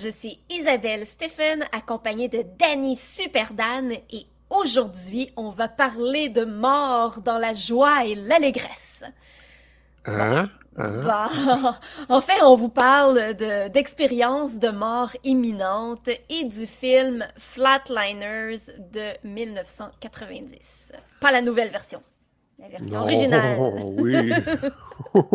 je suis Isabelle Stephen accompagnée de Danny Superdan et aujourd'hui on va parler de mort dans la joie et l'allégresse. Hein? Hein? Bah, en fait, on vous parle de- d'expériences de, mort imminente et du film Flatliners de 1990. Pas la nouvelle version, la version Non, originale. oui.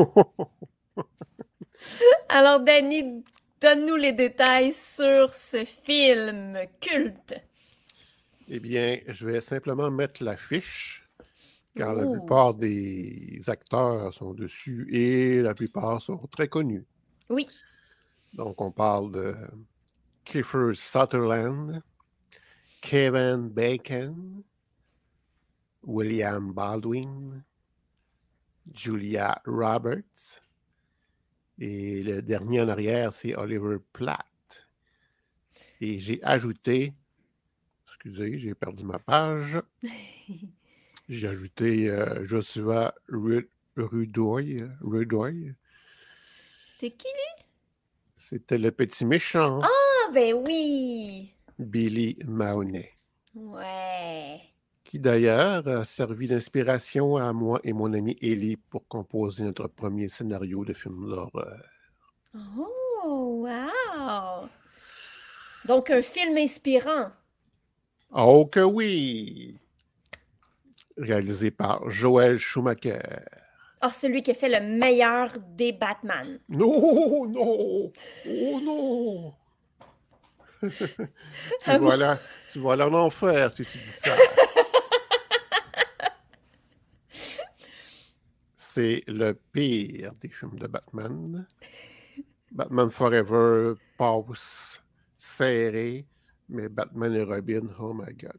Alors, Danny, donne-nous les détails sur ce film culte. Eh bien, je vais simplement mettre l'affiche, car la plupart des acteurs sont dessus et la plupart sont très connus. Oui. Donc, on parle de Kiefer Sutherland, Kevin Bacon, William Baldwin, Julia Roberts, et le dernier en arrière, c'est Oliver Platt. Et j'ai ajouté, excusez, j'ai perdu ma page, j'ai ajouté euh, Joshua Ru- Rudoy, Rudoy. C'était qui, lui? C'était le petit méchant, Ah, ben oui! Billy Mahoney, Ouais. Qui d'ailleurs a servi d'inspiration à moi et mon ami Ellie pour composer notre premier scénario de film d'horreur. Oh, wow! Donc, un film inspirant. Oh que oui! Réalisé par Joel Schumacher. Ah, celui qui a fait le meilleur des Batman. Non, non, oh non! tu, Ah vas aller, tu vas aller en enfer si tu dis ça. C'est le pire des films de Batman. Batman Forever passe serré, mais Batman et Robin, oh my god.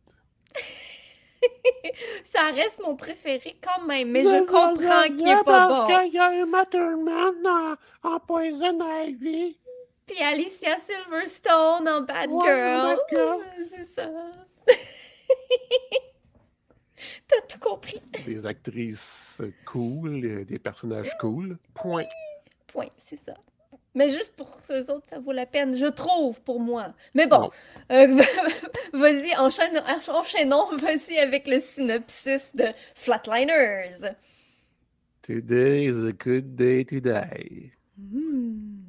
Ça reste mon préféré quand même, mais je comprends qu'il est pas bon. Parce qu'il y a un Matterman en, Poison Ivy. Puis Alicia Silverstone en Bad Ouais, Girl. Bad Girl. C'est ça. T'as tout compris. Des actrices cool, euh, des personnages cool. Point. Point, c'est ça. Mais juste pour ceux autres, ça vaut la peine, je trouve, pour moi. Mais bon, euh, vas-y, enchaîne, enchaînons, vas-y avec le synopsis de Flatliners. Today is a good day to die.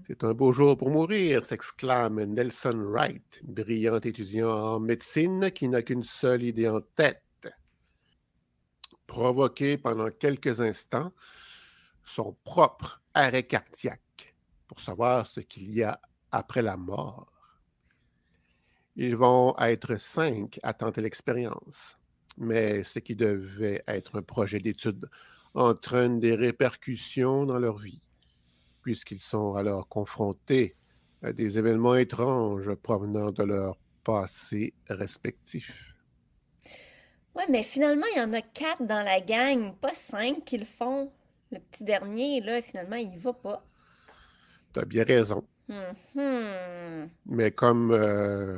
C'est un beau jour pour mourir, s'exclame Nelson Wright, brillant étudiant en médecine qui n'a qu'une seule idée en tête. Provoquer pendant quelques instants son propre arrêt cardiaque pour savoir ce qu'il y a après la mort. Ils vont être cinq à tenter l'expérience, mais ce qui devait être un projet d'étude entraîne des répercussions dans leur vie puisqu'ils sont alors confrontés à des événements étranges provenant de leur passé respectif. Ouais, mais finalement, il y en a quatre dans la gang, pas cinq qui le font. Le petit dernier, là, finalement, il va pas. Tu as bien raison, Mhm. mais comme... euh,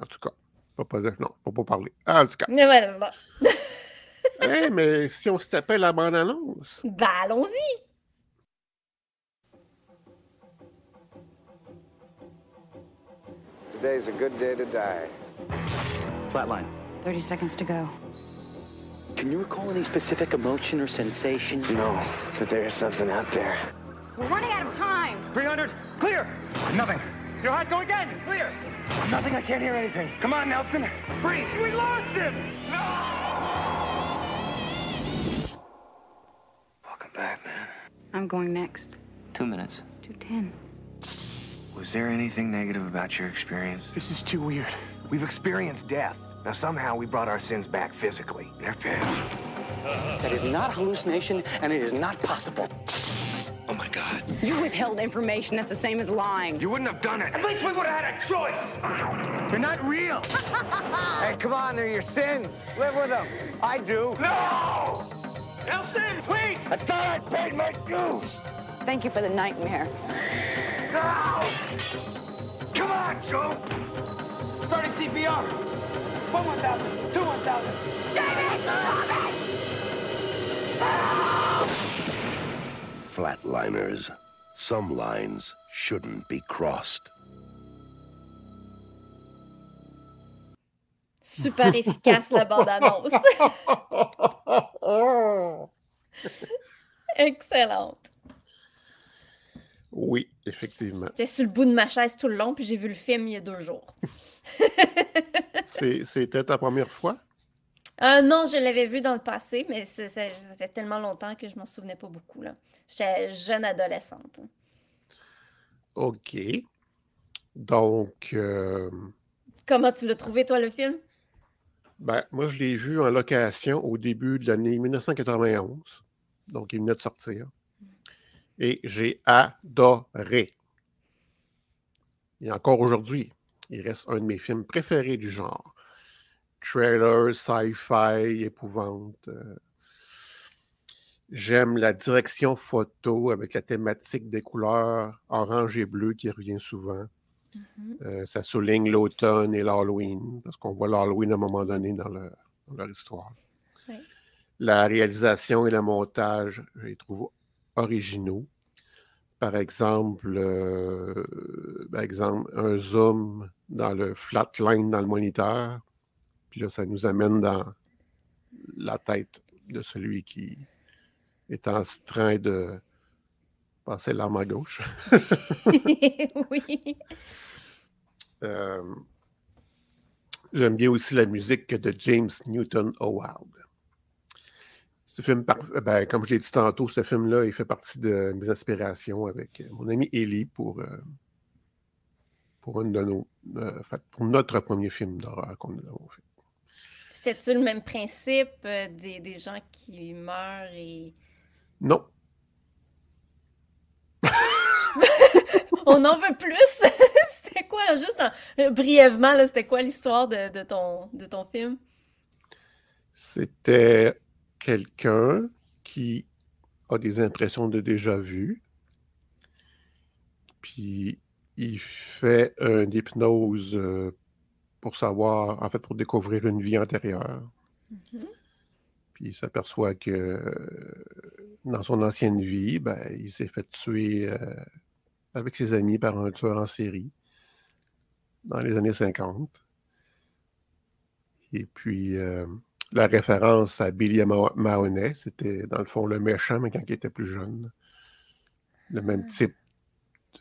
en tout cas, pas, pas, non, pas, pas parler. Ah, en tout cas, Mais voilà, bon. hey, mais si on se tapait la bande-annonce, Bah, allons-y. Today's a good day to die. Flatline. 30 seconds to go. Can you recall any specific emotion or sensation? No, but there is something out there. We're running out of time. 300, clear! Nothing. Your heart go again, clear! Nothing, I can't hear anything. Come on, Nelson. Breathe. We lost him! No. Welcome back, man. I'm going next. Two minutes. 210. Was there anything negative about your experience? This is too weird. We've experienced death. Now somehow we brought our sins back physically. They're past. That is not hallucination, and it is not possible. Oh my God. You withheld information. That's the same as lying. You wouldn't have done it. At least we would have had a choice. They're not real. Hey, come on, they're your sins. Live with them. I do. No! Nelson, please! I thought I paid my dues. Thank you for the nightmare. No! Come on, Joe! Starting CPR. One 1,000, two 1,000. Flatliners. Some lines shouldn't be crossed. Super efficace, la bande-annonce. Excellente. Oui, effectivement. J'étais sur le bout de ma chaise tout le long, puis j'ai vu le film il y a deux jours. C'était ta première fois? Euh, non, je l'avais vu dans le passé, mais ça, fait tellement longtemps que je m'en souvenais pas beaucoup. J'étais jeune adolescente. OK. Donc, euh, Comment tu l'as trouvé, toi, le film? ben, moi, je l'ai vu en location au début de l'année 1991. Donc, il venait de sortir. Et j'ai adoré. Et encore aujourd'hui, il reste un de mes films préférés du genre. Trailer, sci-fi, épouvante. euh, J'aime la direction photo avec la thématique des couleurs orange et bleu qui revient souvent. Mhm. Euh, ça souligne l'automne et l'Halloween, parce qu'on voit l'Halloween à un moment donné dans, leur- dans leur histoire. Oui. La réalisation et le montage, je les trouve originaux. Par exemple, euh, par exemple, un zoom dans le flatline dans le moniteur, puis là, ça nous amène dans la tête de celui qui est en train de passer l'arme à gauche. oui. Euh, J'aime bien aussi la musique de James Newton Howard. Ce film, par- ben, comme je l'ai dit tantôt, ce film-là, il fait partie de mes aspirations avec euh, mon ami Ellie pour, euh, pour, une de nos, euh, pour notre premier film d'horreur qu'on nous avons fait. C'était-tu le même principe euh, des, des gens qui meurent et. Non, On en veut plus! c'était quoi, juste en- brièvement, c'était quoi l'histoire de, de ton, de ton film? c'était quelqu'un qui a des impressions de déjà vu, puis il fait une hypnose euh, pour savoir, en fait, pour découvrir une vie antérieure. Mhm. Puis il s'aperçoit que euh, dans son ancienne vie, ben, il s'est fait tuer euh, avec ses amis par un tueur en série dans les années 50. Et puis, euh, la référence à Billy Ma- Mahoney, c'était dans le fond le méchant, mais quand il était plus jeune. Le même type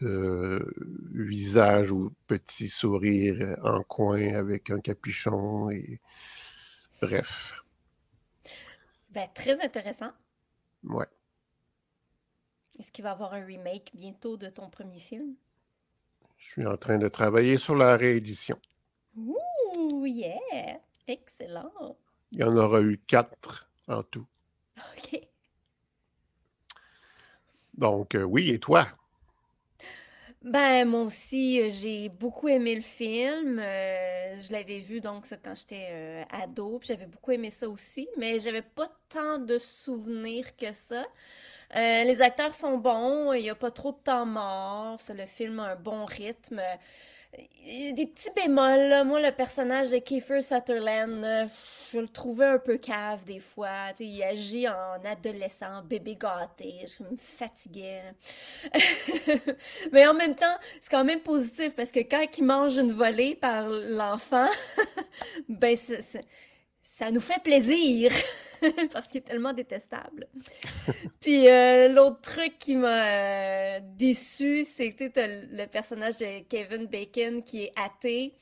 de visage ou petit sourire euh, en coin avec un capuchon et bref. Ben, très intéressant. Ouais. Est-ce qu'il va y avoir un remake bientôt de ton premier film? Je suis en train de travailler sur la réédition. Ouh, yeah! Excellent! Il y en aura eu quatre en tout. OK. Donc, euh, oui, et toi? Ben, moi aussi, euh, j'ai beaucoup aimé le film. Euh, je l'avais vu donc ça, quand j'étais euh, ado, puis j'avais beaucoup aimé ça aussi, mais j'avais pas tant de souvenirs que ça. Euh, les acteurs sont bons, il y a pas trop de temps mort, ça, le film a un bon rythme. Des petits bémols, là. Moi, le personnage de Kiefer Sutherland, euh, je le trouvais un peu cave des fois. Tu sais, il agit en adolescent, bébé gâté. Je me fatiguais. Mais en même temps, c'est quand même positif parce que quand il mange une volée par l'enfant, ben c'est- ça nous fait plaisir parce qu'il est tellement détestable. Puis euh, l'autre truc qui m'a euh, déçu, c'est que t'as le personnage de Kevin Bacon qui est athée.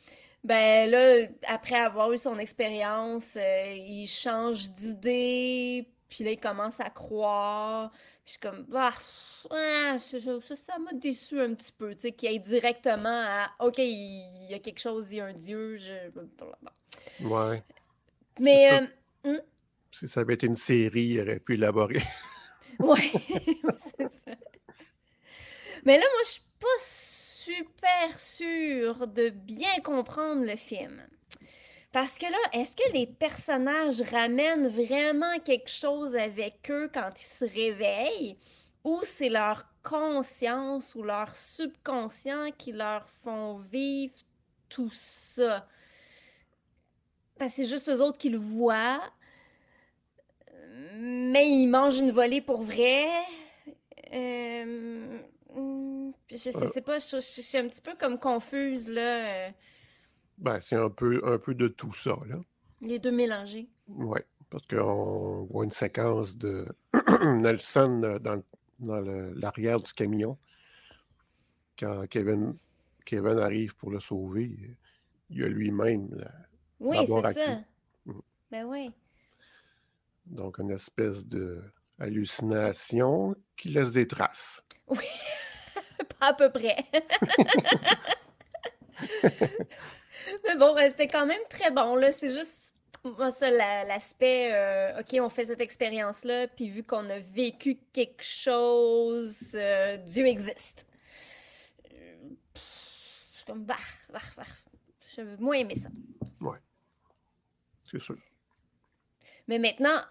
Ben là, après avoir eu son expérience, euh, il change d'idée, puis là, il commence à croire. Puis je suis comme, ah, ça ça m'a déçu un petit peu, tu sais, qu'il aille directement à, OK, il y a quelque chose, il y a un Dieu, je... Ouais. Mais, euh, Si ça avait été une série, il aurait pu élaborer. Ouais, c'est ça. Mais là, moi, je suis pas super sûre de bien comprendre le film. Parce que là, est-ce que les personnages ramènent vraiment quelque chose avec eux quand ils se réveillent? Ou c'est leur conscience ou leur subconscient qui leur font vivre tout ça? Parce que c'est juste eux autres qui le voient. Mais ils mangent une volée pour vrai. Euh, je sais, Euh. sais pas, je, je- je suis un petit peu comme confuse, là. euh, Ben, c'est un peu, un peu de tout ça, là. les deux mélangés. Oui, parce qu'on voit une séquence de Nelson dans, dans l'arrière du camion. Quand Kevin, Kevin arrive pour le sauver, il y a lui-même, la- Oui, c'est ça. Mhm. Ben oui. donc une espèce de hallucination qui laisse des traces. Oui. Pas à peu près. Mais bon, ben, c'était quand même très bon, là. C'est juste, moi, ça, la- l'aspect, euh, OK, on fait cette expérience-là, puis vu qu'on a vécu quelque chose, euh, Dieu existe. Euh, pff, Je suis comme, bah, bah, bah. J'avais moins aimé ça. C'est sûr. Mais maintenant,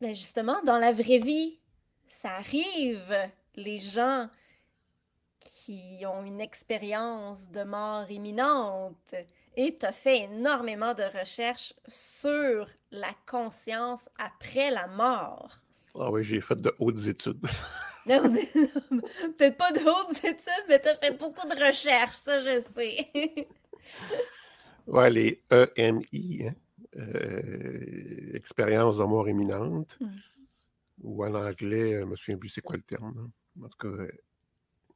ben justement, dans la vraie vie, ça arrive, les gens qui ont une expérience de mort imminente. Et tu as fait énormément de recherches sur la conscience après la mort. Ah oui, j'ai fait de hautes études. Peut-être pas de hautes études, mais tu as fait beaucoup de recherches, ça je sais. Ouais, les EMI, hein, expérience de mort imminente, Mm. ou en anglais, euh, je me souviens plus c'est quoi le terme. hein. En tout cas, euh,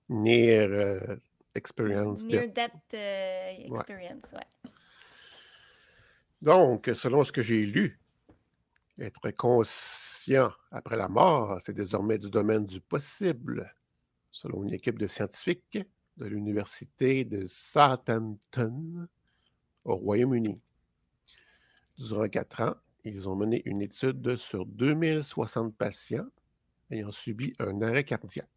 near euh, experience Near death. death euh, experience, ouais. Donc, selon ce que j'ai lu, être conscient après la mort, c'est désormais du domaine du possible, selon une équipe de scientifiques de l'Université de Southampton au Royaume-Uni. Durant quatre ans, ils ont mené une étude sur 2060 patients ayant subi un arrêt cardiaque.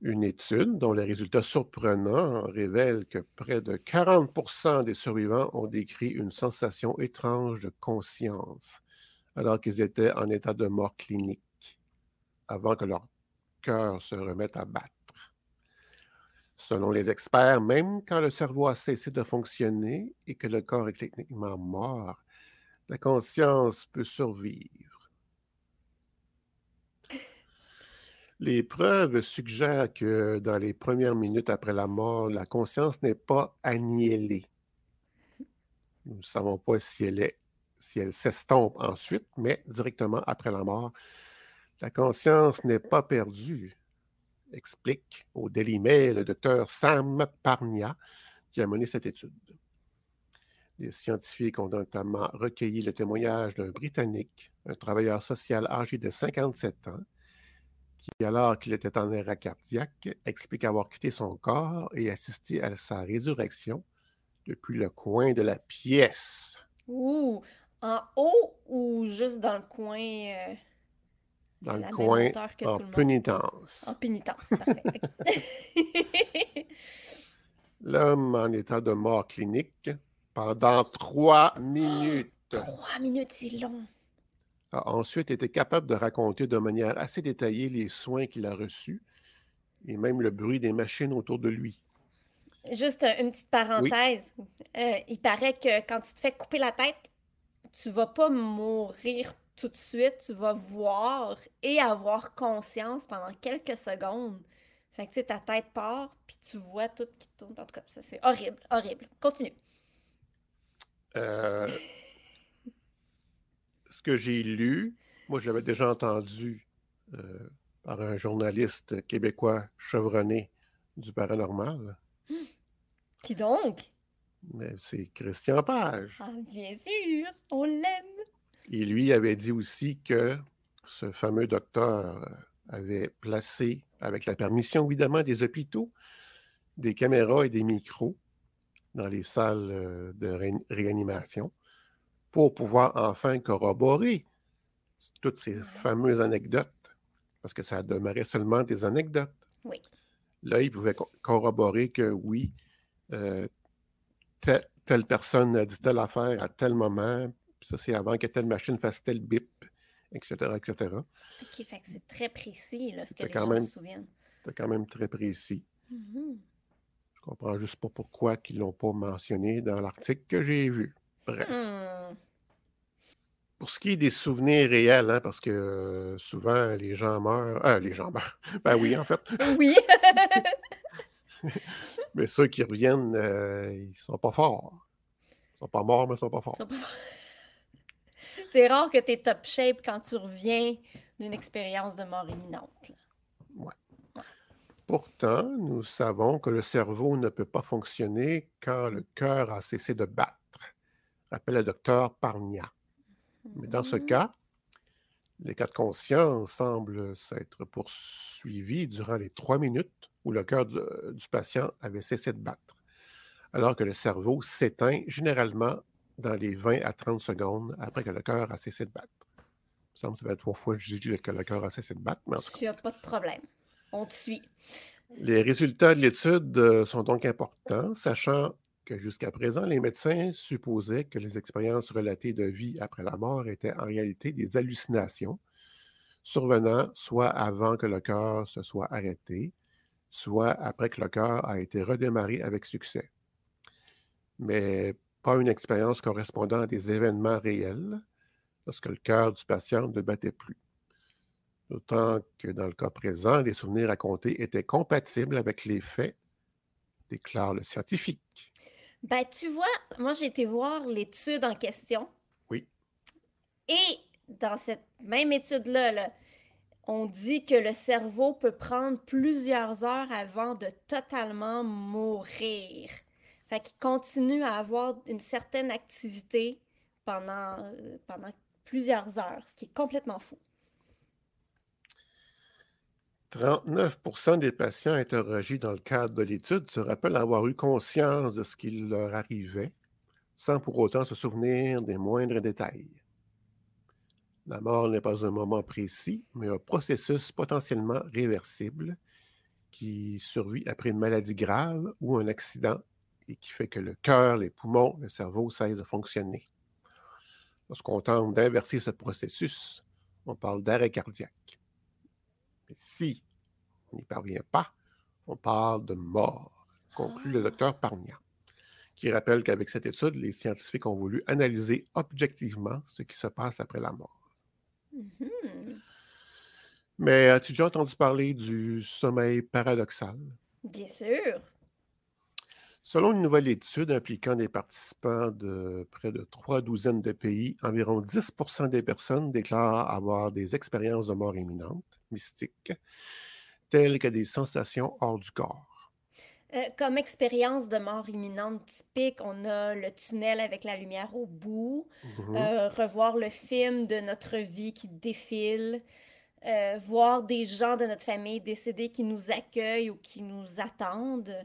Une étude dont les résultats surprenants révèlent que près de 40% des survivants ont décrit une sensation étrange de conscience alors qu'ils étaient en état de mort clinique, avant que leur cœur se remette à battre. Selon les experts, même quand le cerveau a cessé de fonctionner et que le corps est techniquement mort, la conscience peut survivre. Les preuves suggèrent que dans les premières minutes après la mort, la conscience n'est pas annihilée. Nous ne savons pas si elle est, si elle s'estompe ensuite, mais directement après la mort, la conscience n'est pas perdue, explique au Daily Mail le docteur Sam Parnia, qui a mené cette étude. Les scientifiques ont notamment recueilli le témoignage d'un Britannique, un travailleur social âgé de 57 ans, qui, alors qu'il était en arrêt cardiaque, explique avoir quitté son corps et assisté à sa résurrection depuis le coin de la pièce. Ouh, en haut ou juste dans le coin euh, Dans le coin en pénitence. En pénitence, parfait. L'homme en état de mort clinique pendant trois minutes Trois minutes, c'est long. a ensuite été capable de raconter de manière assez détaillée les soins qu'il a reçus et même le bruit des machines autour de lui. Juste une petite parenthèse. Euh, il paraît que quand tu te fais couper la tête, tu vas pas mourir tout de suite, tu vas voir et avoir conscience pendant quelques secondes. Fait que tu sais, ta tête part, puis tu vois tout qui tourne. En tout cas, ça c'est horrible, horrible. Continue. Euh, ce que j'ai lu, moi je l'avais déjà entendu euh, par un journaliste québécois chevronné du paranormal, Qui donc? mais c'est Christian Page. Ah, bien sûr, on l'aime. Et lui avait dit aussi que ce fameux docteur euh, avait placé, avec la permission évidemment des hôpitaux, des caméras et des micros dans les salles euh, de ré- réanimation pour pouvoir enfin corroborer toutes ces fameuses anecdotes, parce que ça demeurait seulement des anecdotes. Oui. Là, il pouvait co- corroborer que oui, euh, telle, telle personne a dit telle affaire à tel moment, ça c'est avant que telle machine fasse tel bip, etc., etc. Ok, fait que c'est très précis, là, ce que les quand gens même- se souviennent. C'était quand même très précis. Mhm. Je comprends juste pas pourquoi ils l'ont pas mentionné dans l'article que j'ai vu. Bref. Hmm. Pour ce qui est des souvenirs réels, hein, parce que euh, souvent les gens meurent. Ah, les gens meurent. Ben oui, en fait. Oui. Mais ceux qui reviennent, euh, ils sont pas forts. Ils sont pas morts, mais ils sont pas forts. Ils sont pas- C'est rare que tu es top shape quand tu reviens d'une expérience de mort imminente. là. Pourtant, nous savons que le cerveau ne peut pas fonctionner quand le cœur a cessé de battre, rappelle le docteur Parnia. Mais dans ce Mhm. cas, l'état de conscience semble s'être poursuivi durant les trois minutes où le cœur du, du patient avait cessé de battre, alors que le cerveau s'éteint généralement dans les 20 à 30 secondes après que le cœur a cessé de battre. Il me semble que ça fait trois fois que je dis que le cœur a cessé de battre, mais en tout cas. Pas de problème. On te suit. Les résultats de l'étude euh, sont donc importants, sachant que jusqu'à présent, les médecins supposaient que les expériences relatées de vie après la mort étaient en réalité des hallucinations, survenant soit avant que le cœur se soit arrêté, soit après que le cœur a été redémarré avec succès. Mais pas une expérience correspondant à des événements réels, lorsque le cœur du patient ne battait plus. D'autant que dans le cas présent, les souvenirs racontés étaient compatibles avec les faits, déclare le scientifique. Ben, tu vois, moi, j'ai été voir l'étude en question. Oui. Et dans cette même étude-là, là, on dit que le cerveau peut prendre plusieurs heures avant de totalement mourir. Fait qu'il continue à avoir une certaine activité pendant, euh, pendant plusieurs heures, ce qui est complètement fou. 39% des patients interrogés dans le cadre de l'étude se rappellent avoir eu conscience de ce qui leur arrivait, sans pour autant se souvenir des moindres détails. La mort n'est pas un moment précis, mais un processus potentiellement réversible qui survit après une maladie grave ou un accident et qui fait que le cœur, les poumons, le cerveau cessent de fonctionner. Lorsqu'on tente d'inverser ce processus, on parle d'arrêt cardiaque. Mais si on n'y parvient pas, on parle de mort, conclut le docteur Parnia, qui rappelle qu'avec cette étude, les scientifiques ont voulu analyser objectivement ce qui se passe après la mort. Mhm. Mais as-tu déjà entendu parler du sommeil paradoxal? Bien sûr. Selon une nouvelle étude impliquant des participants de près de trois douzaines de pays, environ 10 des personnes déclarent avoir des expériences de mort imminente, mystiques, telles que des sensations hors du corps. Euh, comme expérience de mort imminente typique, on a le tunnel avec la lumière au bout, Mhm. euh, revoir le film de notre vie qui défile, euh, voir des gens de notre famille décédés qui nous accueillent ou qui nous attendent.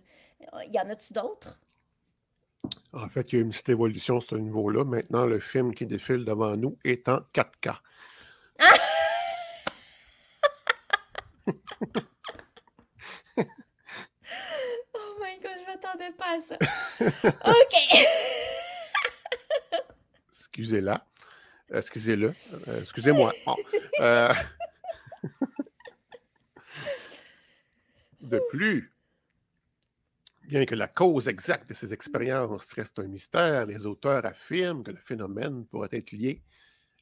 Euh, Y en a-tu d'autres? En fait, il y a eu une petite évolution à ce niveau-là. Maintenant, le film qui défile devant nous est en 4K. Oh my god, je m'attendais pas à ça. OK. Excusez-la. Euh, Excusez-le. Excusez-moi. Euh, De plus, bien que la cause exacte de ces expériences reste un mystère, les auteurs affirment que le phénomène pourrait être lié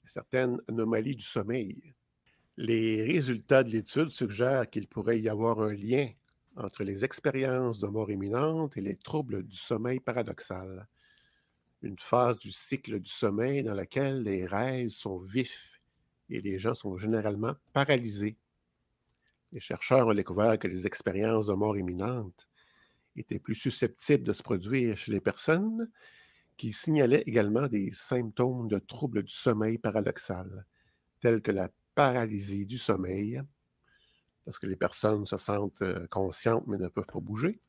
à certaines anomalies du sommeil. Les résultats de l'étude suggèrent qu'il pourrait y avoir un lien entre les expériences de mort imminente et les troubles du sommeil paradoxal une phase du cycle du sommeil dans laquelle les rêves sont vifs et les gens sont généralement paralysés. Les chercheurs ont découvert que les expériences de mort imminente étaient plus susceptibles de se produire chez les personnes qui signalaient également des symptômes de troubles du sommeil paradoxal, tels que la paralysie du sommeil, lorsque les personnes se sentent euh, conscientes mais ne peuvent pas bouger,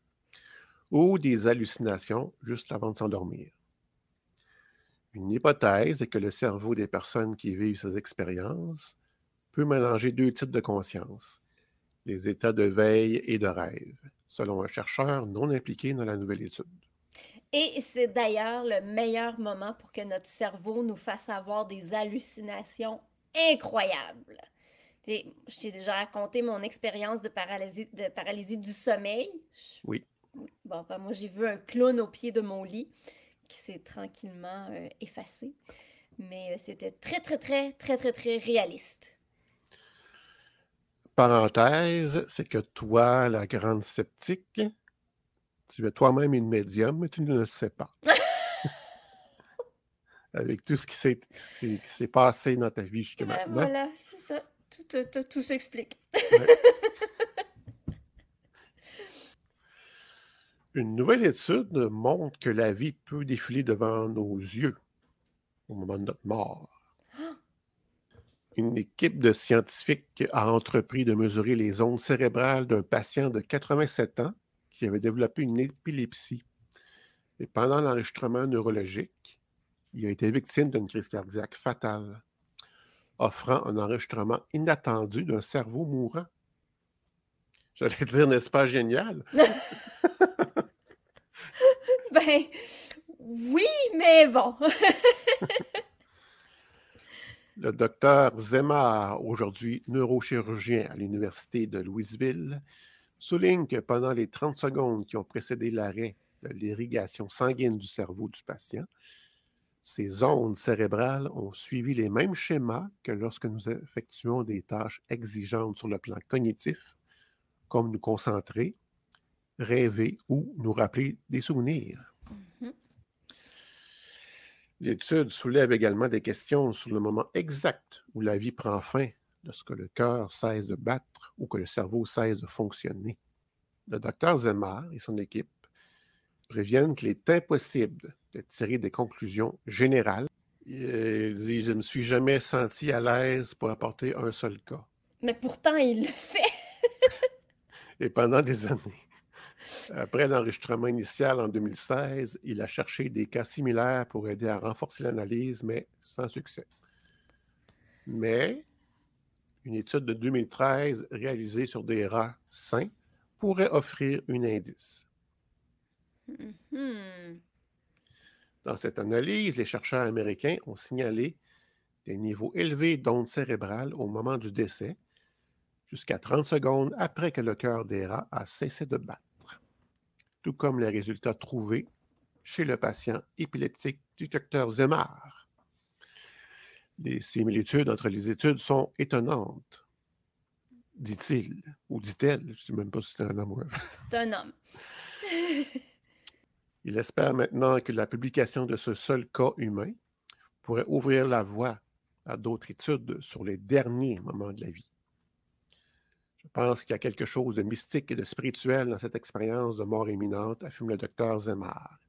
ou des hallucinations juste avant de s'endormir. Une hypothèse est que le cerveau des personnes qui vivent ces expériences peut mélanger deux types de conscience, les états de veille et de rêve, selon un chercheur non impliqué dans la nouvelle étude. Et c'est d'ailleurs le meilleur moment pour que notre cerveau nous fasse avoir des hallucinations incroyables. T'sais, Je t'ai déjà raconté mon expérience de paralysie, de paralysie du sommeil. Oui. Bon, ben, moi, j'ai vu un clown au pied de mon lit qui s'est tranquillement euh, effacé. Mais euh, c'était très, très, très, très, très, très réaliste. Parenthèse, c'est que toi, la grande sceptique, tu es toi-même une médium, mais tu ne le sais pas. Avec tout ce qui s'est passé dans ta vie jusque Ben, maintenant. voilà, c'est ça. Tout, tout, tout- tout s'explique. Une nouvelle étude montre que la vie peut défiler devant nos yeux au moment de notre mort. Une équipe de scientifiques a entrepris de mesurer les ondes cérébrales d'un patient de 87 ans qui avait développé une épilepsie. Et pendant l'enregistrement neurologique, il a été victime d'une crise cardiaque fatale, offrant un enregistrement inattendu d'un cerveau mourant. J'allais dire, n'est-ce pas génial? Ben, oui, mais bon. Le docteur Zemar, aujourd'hui neurochirurgien à l'Université de Louisville, souligne que pendant les 30 secondes qui ont précédé l'arrêt de l'irrigation sanguine du cerveau du patient, ces ondes cérébrales ont suivi les mêmes schémas que lorsque nous effectuons des tâches exigeantes sur le plan cognitif, comme nous concentrer, rêver ou nous rappeler des souvenirs. Mhm. L'étude soulève également des questions sur le moment exact où la vie prend fin, lorsque le cœur cesse de battre ou que le cerveau cesse de fonctionner. Le docteur Zemar et son équipe préviennent qu'il est impossible de tirer des conclusions générales. Il dit Je ne me suis jamais senti à l'aise pour apporter un seul cas. Mais pourtant, il le fait. Et pendant des années, après l'enregistrement initial en 2016, il a cherché des cas similaires pour aider à renforcer l'analyse, mais sans succès. Mais une étude de 2013 réalisée sur des rats sains pourrait offrir un indice. Mhm. Dans cette analyse, les chercheurs américains ont signalé des niveaux élevés d'ondes cérébrales au moment du décès, jusqu'à 30 secondes après que le cœur des rats a cessé de battre, tout comme les résultats trouvés chez le patient épileptique du docteur Zemar. Les similitudes entre les études sont étonnantes, dit-il, ou dit-elle, je ne sais même pas si c'est un homme ou un C'est un homme. Il espère maintenant que la publication de ce seul cas humain pourrait ouvrir la voie à d'autres études sur les derniers moments de la vie. Je pense qu'il y a quelque chose de mystique et de spirituel dans cette expérience de mort imminente, affirme le docteur Zemar.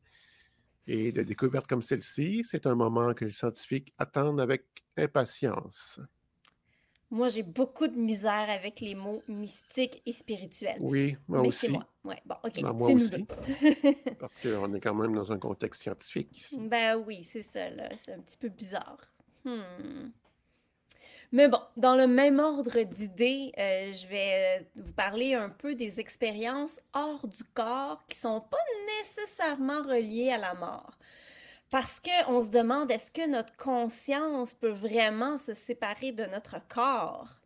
Et de découvertes comme celle-ci, c'est un moment que les scientifiques attendent avec impatience. Moi, j'ai beaucoup de misère avec les mots mystiques et spirituels. Oui, moi Mais c'est aussi. moi. Ouais, bon, OK. Ben, moi aussi. Parce qu'on est quand même dans un contexte scientifique ici. Ben oui, c'est ça, là. C'est un petit peu bizarre. Hmm. Mais bon, dans le même ordre d'idées, euh, je vais euh, vous parler un peu des expériences hors du corps qui sont pas nécessairement reliées à la mort. Parce qu'on se demande, est-ce que notre conscience peut vraiment se séparer de notre corps?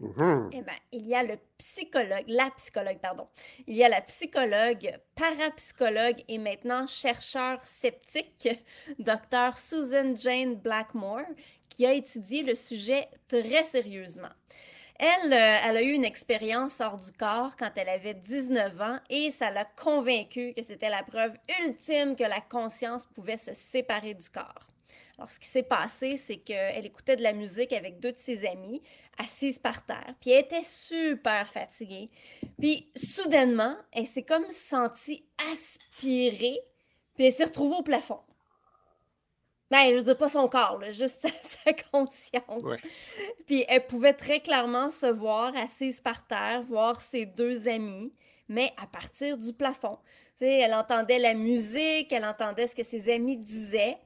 Mhm. Eh bien, il y a le psychologue, la psychologue, pardon. Il y a la psychologue, parapsychologue et maintenant chercheur sceptique, Dr. Susan Jane Blackmore, qui a étudié le sujet très sérieusement. Elle, euh, elle a eu une expérience hors du corps quand elle avait 19 ans et ça l'a convaincue que c'était la preuve ultime que la conscience pouvait se séparer du corps. Alors, ce qui s'est passé, c'est qu'elle écoutait de la musique avec deux de ses amis, assises par terre, puis elle était super fatiguée. Puis, soudainement, elle s'est comme sentie aspirée, puis elle s'est retrouvée au plafond. Ben, je veux dire pas son corps, là, juste sa, sa conscience. Ouais. Puis elle pouvait très clairement se voir assise par terre, voir ses deux amis, mais à partir du plafond. Tu sais, elle entendait la musique, elle entendait ce que ses amis disaient.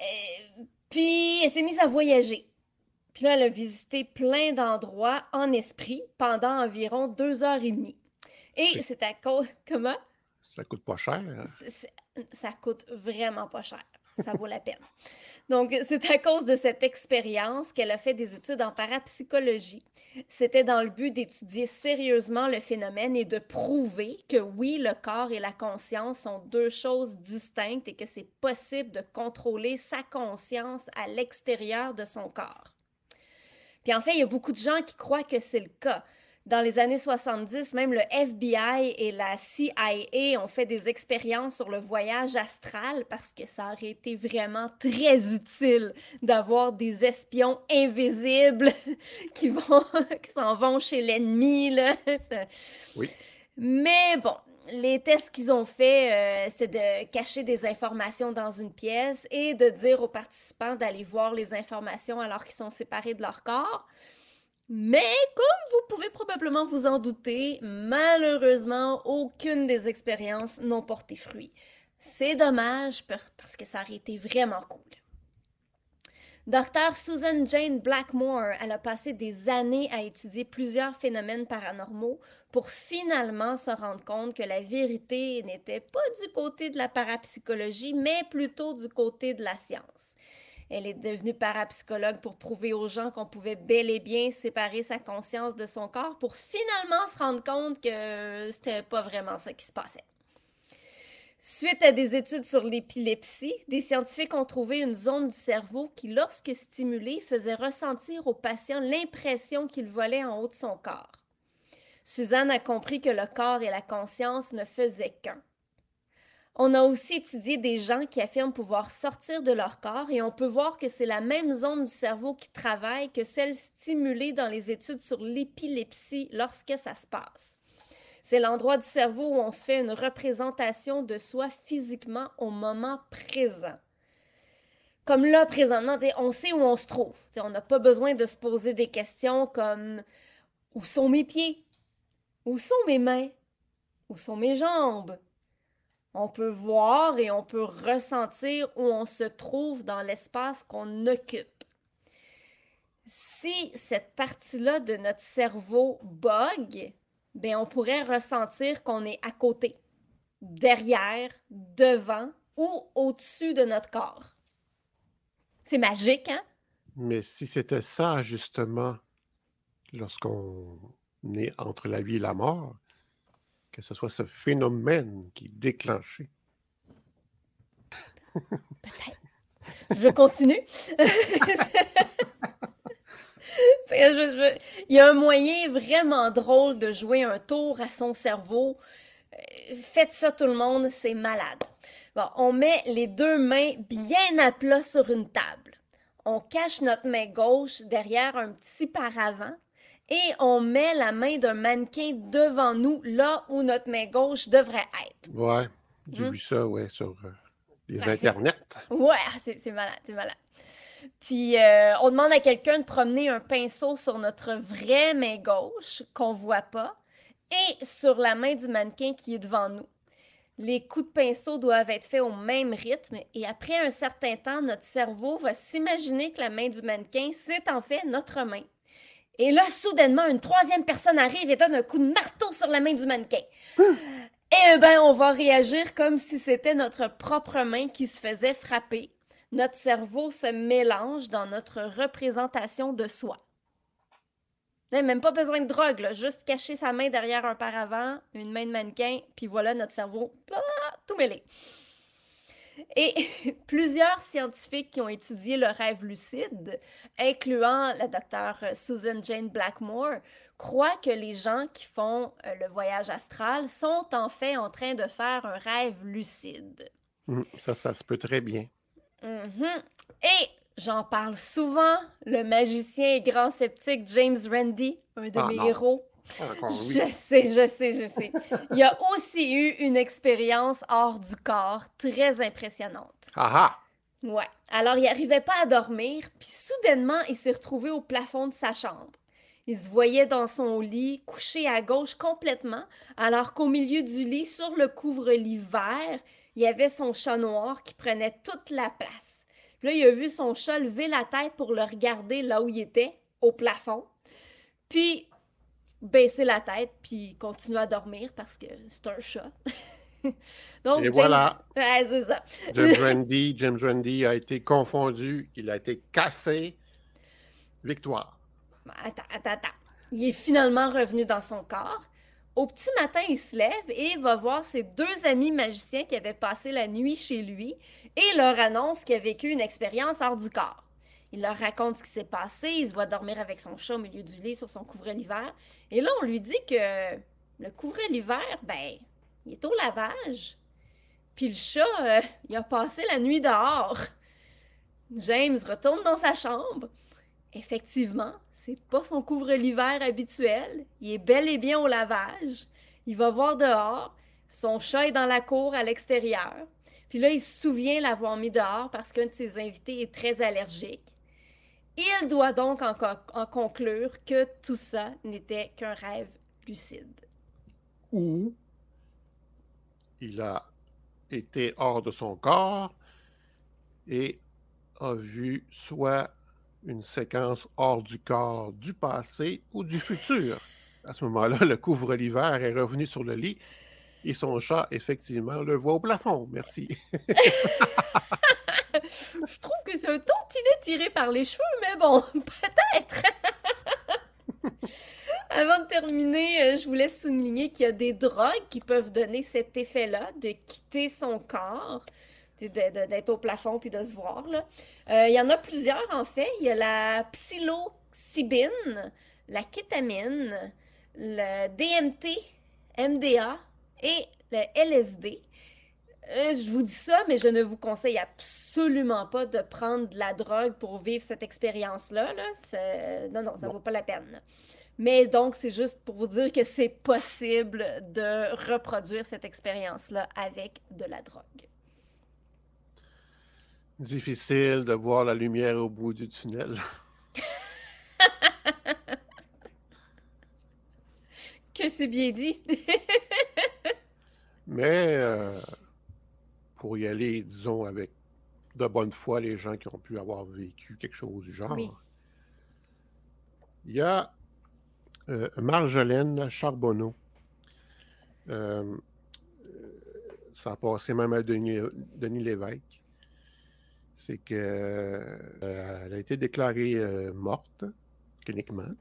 Euh, puis elle s'est mise à voyager. Puis là, elle a visité plein d'endroits en esprit pendant environ deux heures et demie. Et C'est- à cause... Comment? Ça coûte pas cher. hein? Ça coûte vraiment pas cher. Ça vaut la peine. Donc, c'est à cause de cette expérience qu'elle a fait des études en parapsychologie. C'était dans le but d'étudier sérieusement le phénomène et de prouver que oui, le corps et la conscience sont deux choses distinctes et que c'est possible de contrôler sa conscience à l'extérieur de son corps. Puis en fait, il y a beaucoup de gens qui croient que c'est le cas. Dans les années 70, même le FBI et la CIA ont fait des expériences sur le voyage astral parce que ça aurait été vraiment très utile d'avoir des espions invisibles qui vont qui s'en vont chez l'ennemi là. Oui. Mais bon, les tests qu'ils ont faits, euh, c'est de cacher des informations dans une pièce et de dire aux participants d'aller voir les informations alors qu'ils sont séparés de leur corps. Mais comme vous pouvez probablement vous en douter, malheureusement, aucune des expériences n'ont porté fruit. C'est dommage parce que ça aurait été vraiment cool. Docteur Susan Jane Blackmore, elle a passé des années à étudier plusieurs phénomènes paranormaux pour finalement se rendre compte que la vérité n'était pas du côté de la parapsychologie, mais plutôt du côté de la science. Elle est devenue parapsychologue pour prouver aux gens qu'on pouvait bel et bien séparer sa conscience de son corps pour finalement se rendre compte que c'était pas vraiment ça qui se passait. Suite à des études sur l'épilepsie, des scientifiques ont trouvé une zone du cerveau qui, lorsque stimulée, faisait ressentir au patient l'impression qu'il volait en haut de son corps. Suzanne a compris que le corps et la conscience ne faisaient qu'un. On a aussi étudié des gens qui affirment pouvoir sortir de leur corps et on peut voir que c'est la même zone du cerveau qui travaille que celle stimulée dans les études sur l'épilepsie lorsque ça se passe. C'est l'endroit du cerveau où on se fait une représentation de soi physiquement au moment présent. Comme là, présentement, on sait où on se trouve. on n'a pas besoin de se poser des questions comme où sont mes pieds? Où sont mes mains? Où sont mes jambes? On peut voir et on peut ressentir où on se trouve dans l'espace qu'on occupe. Si cette partie-là de notre cerveau bug, ben on pourrait ressentir qu'on est à côté, derrière, devant ou au-dessus de notre corps. C'est magique, hein? Mais si c'était ça, justement, lorsqu'on est entre la vie et la mort, que ce soit ce phénomène qui est déclenché. Peut-être. Je continue. Il y a un moyen vraiment drôle de jouer un tour à son cerveau. Euh, faites ça tout le monde, c'est malade. Bon, on met les deux mains bien à plat sur une table. On cache notre main gauche derrière un petit paravent et on met la main d'un mannequin devant nous, là où notre main gauche devrait être. Ouais, j'ai hmm? vu ça, ouais, sur euh, les ben, internets. Ouais, c'est malade, c'est malade. Puis euh, on demande à quelqu'un de promener un pinceau sur notre vraie main gauche qu'on voit pas et sur la main du mannequin qui est devant nous. Les coups de pinceau doivent être faits au même rythme et après un certain temps, notre cerveau va s'imaginer que la main du mannequin, c'est en fait notre main. Et là, soudainement, une troisième personne arrive et donne un coup de marteau sur la main du mannequin. Et ben, on va réagir comme si c'était notre propre main qui se faisait frapper. Notre cerveau se mélange dans notre représentation de soi. Même pas besoin de drogue, juste cacher sa main derrière un paravent, une main de mannequin, puis voilà notre cerveau tout mêlé. Et plusieurs scientifiques qui ont étudié le rêve lucide, incluant la docteure Susan Jane Blackmore, croient que les gens qui font euh, le voyage astral sont en fait en train de faire un rêve lucide. Mmh, ça, ça se peut très bien. Mmh et j'en parle souvent, le magicien et grand sceptique James Randi, un de ah, mes héros, je sais, je sais, je sais. Il y a aussi eu une expérience hors du corps très impressionnante. Ah, ah! Ouais. Alors, il n'arrivait pas à dormir, puis soudainement, il s'est retrouvé au plafond de sa chambre. Il se voyait dans son lit, couché à gauche complètement, alors qu'au milieu du lit, sur le couvre-lit vert, il y avait son chat noir qui prenait toute la place. Puis là, il a vu son chat lever la tête pour le regarder là où il était, au plafond. Puis, baisser la tête puis continuer à dormir parce que c'est un chat. Donc, Et James- voilà. Ouais, c'est ça. James Randi, James Randi a été confondu, il a été cassé. Victoire. Attends, attends, attends. Il est finalement revenu dans son corps. Au petit matin, il se lève et va voir ses deux amis magiciens qui avaient passé la nuit chez lui et leur annonce qu'il a vécu une expérience hors du corps. Il leur raconte ce qui s'est passé, il se voit dormir avec son chat au milieu du lit sur son couvret l'hiver. Et là, on lui dit que le couvret l'hiver, ben, il est au lavage. Puis le chat, euh, il a passé la nuit dehors. James retourne dans sa chambre. Effectivement, c'est pas son couvre-l'hiver habituel. Il est bel et bien au lavage. Il va voir dehors. Son chat est dans la cour à l'extérieur. Puis là, il se souvient l'avoir mis dehors parce qu'un de ses invités est très allergique. Il doit donc en, co- en conclure que tout ça n'était qu'un rêve lucide. Ou il a été hors de son corps et a vu soit une séquence hors du corps du passé ou du futur. À ce moment-là, le couvre-l'hiver est revenu sur le lit et son chat, effectivement, le voit au plafond. Merci. Je trouve que c'est un tantinet tiré par les cheveux, mais bon, peut-être. Avant de terminer, euh, je voulais souligner qu'il y a des drogues qui peuvent donner cet effet-là de quitter son corps, d'être au plafond puis de se voir. là. Euh, il y en a plusieurs, en fait. Il y a la psilocybine, la kétamine, le DMT, MDA et le LSD. Euh, je vous dis ça, mais je ne vous conseille absolument pas de prendre de la drogue pour vivre cette expérience-là. Là. Non, non, ça ne vaut pas la peine. Mais donc, c'est juste pour vous dire que c'est possible de reproduire cette expérience-là avec de la drogue. Difficile de voir la lumière au bout du tunnel. Que c'est bien dit. Mais euh, pour y aller, disons, avec de bonne foi, les gens qui ont pu avoir vécu quelque chose du genre, Oui. il y a euh, Marjolaine Charbonneau. Euh, ça a passé même à Denis, Denis Lévesque. C'est que euh, a été déclarée morte cliniquement,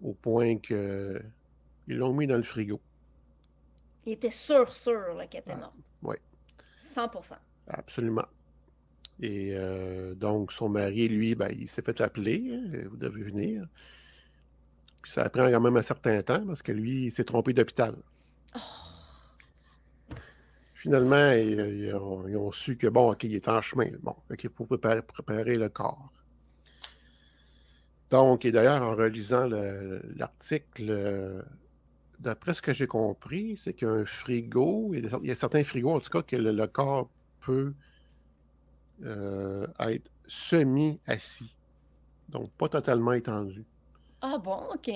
au point que ils l'ont mis dans le frigo. Il était sûr, sûr qu'elle était Ah, morte. ouais. 100%. Absolument. Et euh, donc, son mari, lui, ben, il s'est fait appeler, hein, vous devez venir. Puis ça prend quand même un certain temps parce que lui, il s'est trompé d'hôpital. Finalement, ils, ils ont, ils ont su que, bon, OK, il est en chemin. Bon, OK, pour préparer, préparer le corps. Donc, et d'ailleurs, en relisant le- l'article, euh, d'après ce que j'ai compris, c'est qu'un frigo, il y a des- il y a certains frigos, en tout cas, que le, le corps peut euh, être semi-assis. Donc, pas totalement étendu. Ah bon, OK.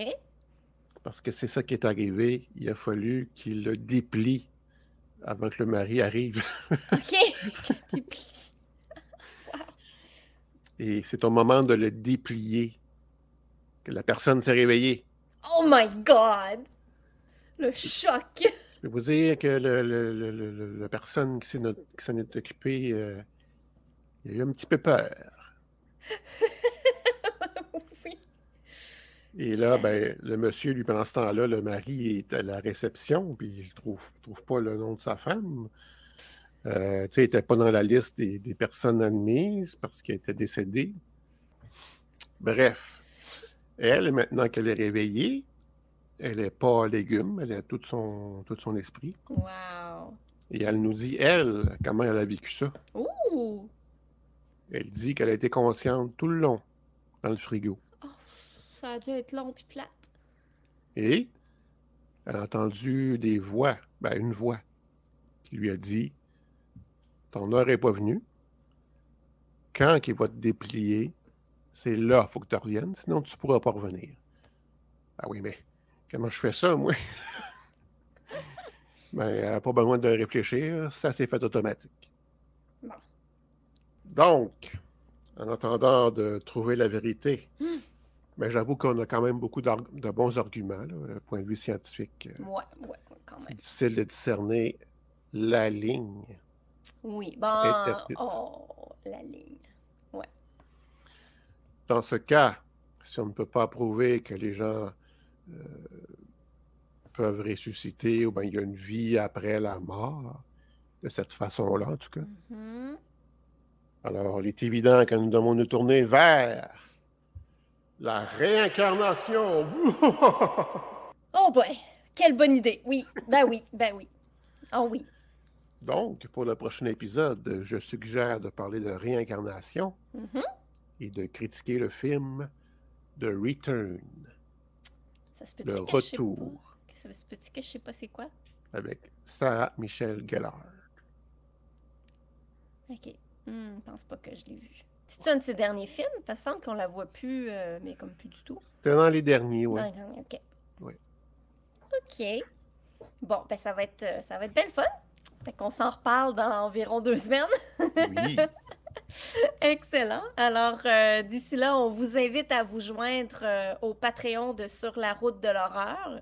Parce que c'est ça qui est arrivé. Il a fallu qu'il le déplie avant que le mari arrive. OK. Et c'est au moment de le déplier que la personne s'est réveillée. oh my God! Le choc! Je vais vous dire que le- la personne qui s'en est occupée, euh, il a eu un petit peu peur. oui. Et là, ben, le monsieur, lui, pendant ce temps-là, le mari est à la réception, puis il ne trouve, trouve pas le nom de sa femme. Euh, tu sais, il n'était pas dans la liste des, des personnes admises parce qu'elle était décédée. Bref, elle, maintenant qu'elle est réveillée, elle n'est pas légume, elle a tout son, tout son esprit. Wow. Et elle nous dit, elle, comment elle a vécu ça. Ouh! Elle dit qu'elle a été consciente tout le long dans le frigo. Oh, ça a dû être long puis plate. Et elle a entendu des voix, ben une voix, qui lui a dit Ton heure n'est pas venue. Quand il va te déplier, c'est là qu'il faut que tu reviennes, sinon tu ne pourras pas revenir. Ah oui, mais comment je fais ça, moi? ben, n'a pas besoin de réfléchir, ça s'est fait automatique. Bon. Donc, en attendant de trouver la vérité, Hmm. ben, j'avoue qu'on a quand même beaucoup de bons arguments, là, point de vue scientifique. euh, Ouais, ouais, ouais. quand C'est même. difficile de discerner la ligne. Oui, bon, oh, la ligne. Dans ce cas, si on ne peut pas prouver que les gens euh, peuvent ressusciter ou bien il y a une vie après la mort, de cette façon-là en tout cas, Mhm. alors il est évident que nous devons nous tourner vers la réincarnation. Oh boy, quelle bonne idée. Oui, ben oui, ben oui. Oh oui. Donc, pour le prochain épisode, je suggère de parler de réincarnation Mhm. et de critiquer le film The Return, Ça se peut-tu le que je sais retour, pas? Ça se peut-tu que je sais pas c'est quoi? avec Sarah Michelle Gellar. Ok. Hmm, je pense pas que je l'ai vu. C'est-tu un de ses derniers films? Il me semble qu'on la voit plus, euh, mais comme plus du tout. C'était dans les derniers, oui. Ok. Oui. Ok. Bon, ben ça va être, euh, ça va être belle fun. Fait qu'on s'en reparle dans environ deux semaines. Oui. Excellent. Alors, euh, d'ici là, on vous invite à vous joindre euh, au Patreon de Sur la route de l'horreur.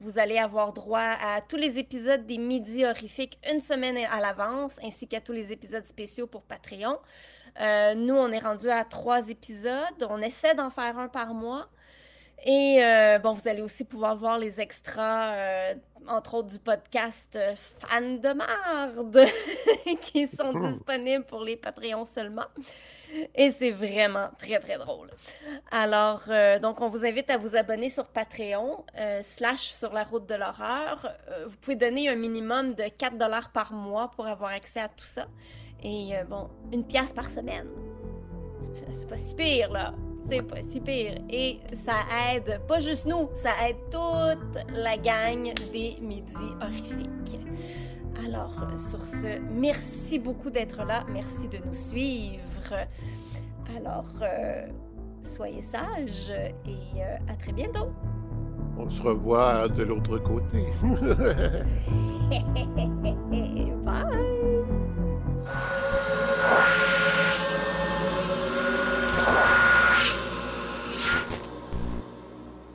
Vous allez avoir droit à tous les épisodes des Midis horrifiques une semaine à l'avance, ainsi qu'à tous les épisodes spéciaux pour Patreon. Euh, nous, on est rendu à trois épisodes. On essaie d'en faire un par mois. Et euh, bon, vous allez aussi pouvoir voir les extras, euh, entre autres du podcast euh, Fan de marde, qui sont Hmm. disponibles pour les Patreons seulement. Et c'est vraiment très, très drôle. Alors, donc, on vous invite à vous abonner sur Patreon, slash sur la route de l'horreur. Vous pouvez donner un minimum de 4 dollars par mois pour avoir accès à tout ça. Et bon, une pièce par semaine. C'est pas si pire, là. C'est pas si pire. Et ça aide, pas juste nous, ça aide toute la gang des midis horrifiques. Alors, sur ce, merci beaucoup d'être là. Merci de nous suivre. Alors, euh, soyez sages et euh, à très bientôt. On se revoit de l'autre côté.